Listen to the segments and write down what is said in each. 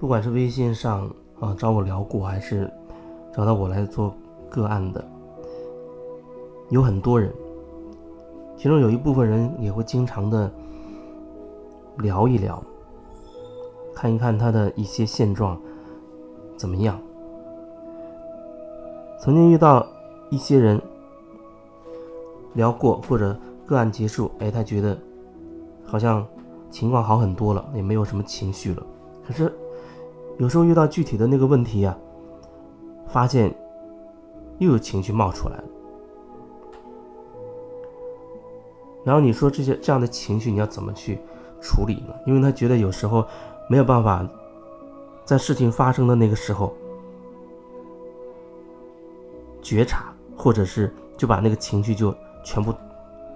不管是微信上啊找我聊过，还是找到我来做个案的，有很多人，其中有一部分人也会经常的聊一聊，看一看他的一些现状怎么样。曾经遇到一些人聊过，或者个案结束，哎，他觉得好像情况好很多了，也没有什么情绪了。可是有时候遇到具体的那个问题呀，发现又有情绪冒出来了。然后你说这些这样的情绪你要怎么去处理呢？因为他觉得有时候没有办法在事情发生的那个时候。觉察，或者是就把那个情绪就全部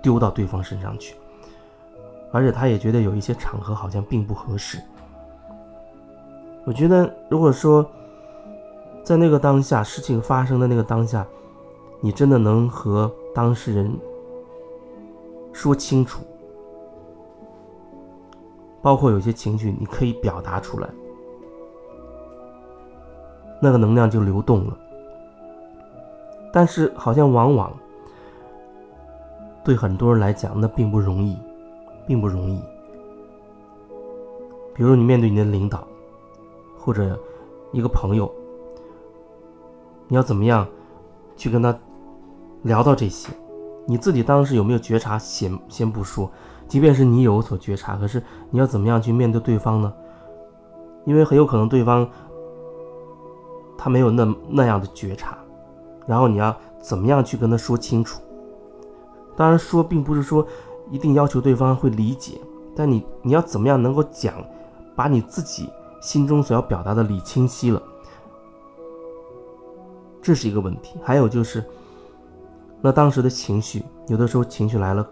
丢到对方身上去，而且他也觉得有一些场合好像并不合适。我觉得，如果说在那个当下事情发生的那个当下，你真的能和当事人说清楚，包括有些情绪你可以表达出来，那个能量就流动了。但是好像往往对很多人来讲，那并不容易，并不容易。比如你面对你的领导，或者一个朋友，你要怎么样去跟他聊到这些？你自己当时有没有觉察？先先不说，即便是你有所觉察，可是你要怎么样去面对对方呢？因为很有可能对方他没有那那样的觉察。然后你要怎么样去跟他说清楚？当然说并不是说一定要求对方会理解，但你你要怎么样能够讲，把你自己心中所要表达的理清晰了，这是一个问题。还有就是，那当时的情绪，有的时候情绪来了，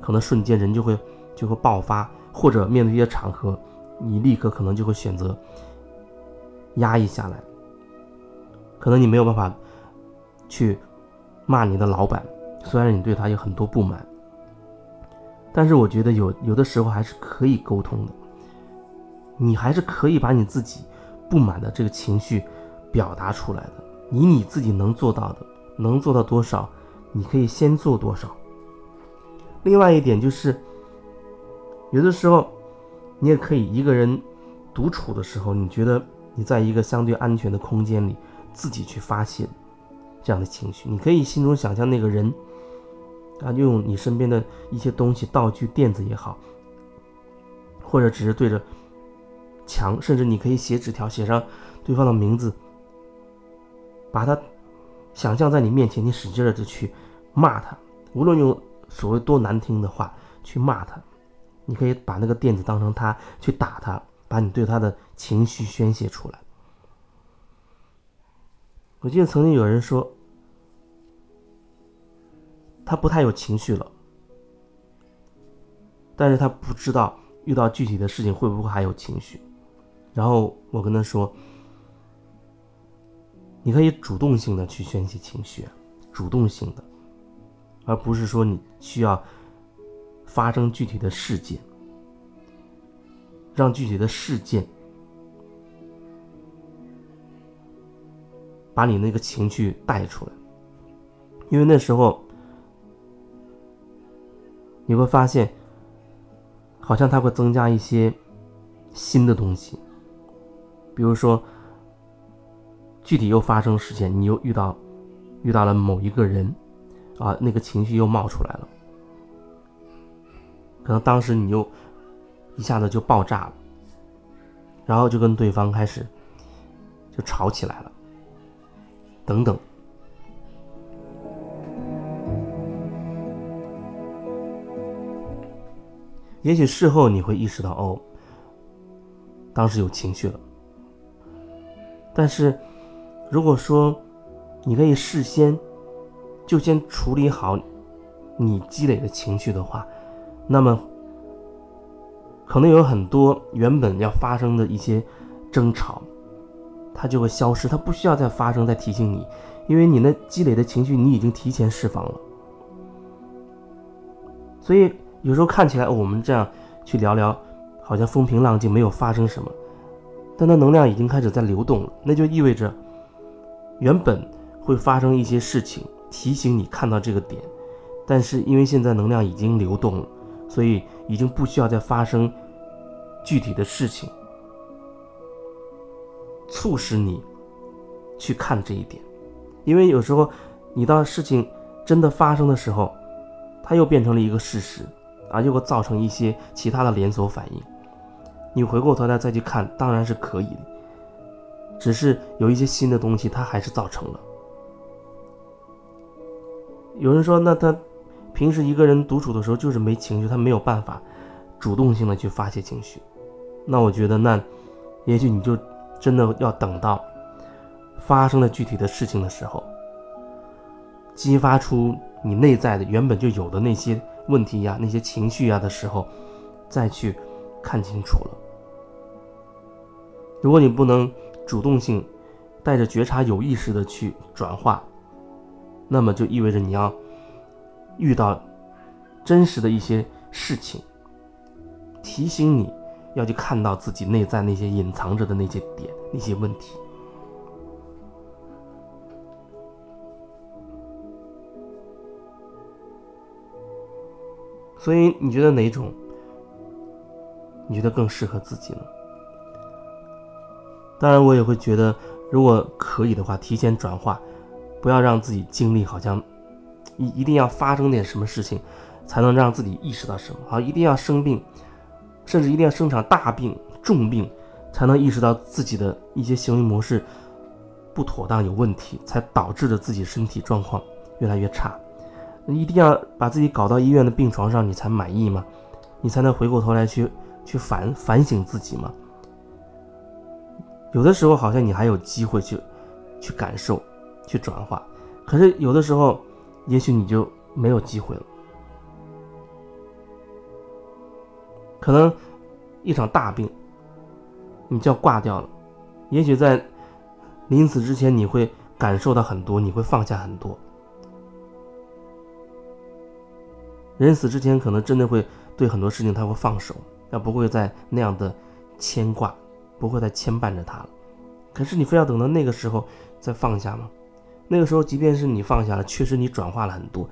可能瞬间人就会就会爆发，或者面对一些场合，你立刻可能就会选择压抑下来，可能你没有办法。去骂你的老板，虽然你对他有很多不满，但是我觉得有有的时候还是可以沟通的。你还是可以把你自己不满的这个情绪表达出来的。以你自己能做到的，能做到多少，你可以先做多少。另外一点就是，有的时候你也可以一个人独处的时候，你觉得你在一个相对安全的空间里，自己去发泄。这样的情绪，你可以心中想象那个人，啊，用你身边的一些东西、道具、垫子也好，或者只是对着墙，甚至你可以写纸条，写上对方的名字，把他想象在你面前，你使劲的就去骂他，无论用所谓多难听的话去骂他，你可以把那个垫子当成他去打他，把你对他的情绪宣泄出来。我记得曾经有人说，他不太有情绪了，但是他不知道遇到具体的事情会不会还有情绪。然后我跟他说，你可以主动性的去宣泄情绪，主动性的，而不是说你需要发生具体的事件，让具体的事件。把你那个情绪带出来，因为那时候你会发现，好像它会增加一些新的东西，比如说具体又发生事件，你又遇到遇到了某一个人，啊，那个情绪又冒出来了，可能当时你又一下子就爆炸了，然后就跟对方开始就吵起来了。等等，也许事后你会意识到，哦，当时有情绪了。但是，如果说你可以事先就先处理好你积累的情绪的话，那么可能有很多原本要发生的一些争吵。它就会消失，它不需要再发生，再提醒你，因为你那积累的情绪你已经提前释放了。所以有时候看起来我们这样去聊聊，好像风平浪静，没有发生什么。但它能量已经开始在流动了，那就意味着原本会发生一些事情提醒你看到这个点，但是因为现在能量已经流动了，所以已经不需要再发生具体的事情，促使你去看这一点，因为有时候你到事情真的发生的时候，它又变成了一个事实，啊，又会造成一些其他的连锁反应。你回过头来再去看，当然是可以的，只是有一些新的东西，它还是造成了。有人说，那他平时一个人独处的时候就是没情绪，他没有办法主动性的去发泄情绪。那我觉得，那也许你就真的要等到发生了具体的事情的时候，激发出你内在的原本就有的那些问题呀、那些情绪呀的时候，再去看清楚了。如果你不能主动性带着觉察、有意识的去转化，那么就意味着你要遇到真实的一些事情，提醒你要去看到自己内在那些隐藏着的那些点、那些问题。所以你觉得哪种？你觉得更适合自己呢？当然，我也会觉得，如果可以的话，提前转化，不要让自己经历好像一一定要发生点什么事情，才能让自己意识到什么，好一定要生病，甚至一定要生场大病、重病，才能意识到自己的一些行为模式不妥当、有问题，才导致着自己身体状况越来越差。一定要把自己搞到医院的病床上，你才满意吗？你才能回过头来去去反反省自己吗？有的时候好像你还有机会去，去感受，去转化，可是有的时候，也许你就没有机会了。可能一场大病，你就要挂掉了。也许在临死之前，你会感受到很多，你会放下很多。人死之前，可能真的会对很多事情他会放手，他不会再那样的牵挂。不会再牵绊着他了，可是你非要等到那个时候再放下吗？那个时候，即便是你放下了，确实你转化了很多，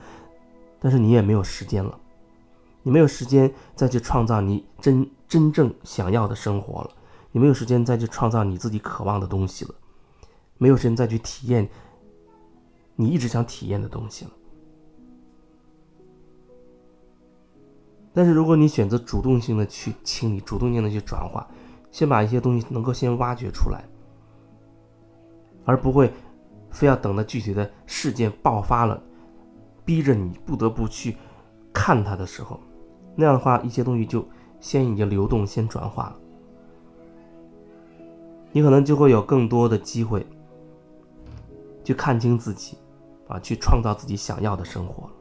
但是你也没有时间了，你没有时间再去创造你真真正想要的生活了，你没有时间再去创造你自己渴望的东西了，没有时间再去体验你一直想体验的东西了。但是如果你选择主动性的去清理，主动性的去转化。先把一些东西能够先挖掘出来，而不会非要等到具体的事件爆发了，逼着你不得不去看它的时候，那样的话，一些东西就先已经流动、先转化了，你可能就会有更多的机会去看清自己，啊，去创造自己想要的生活了。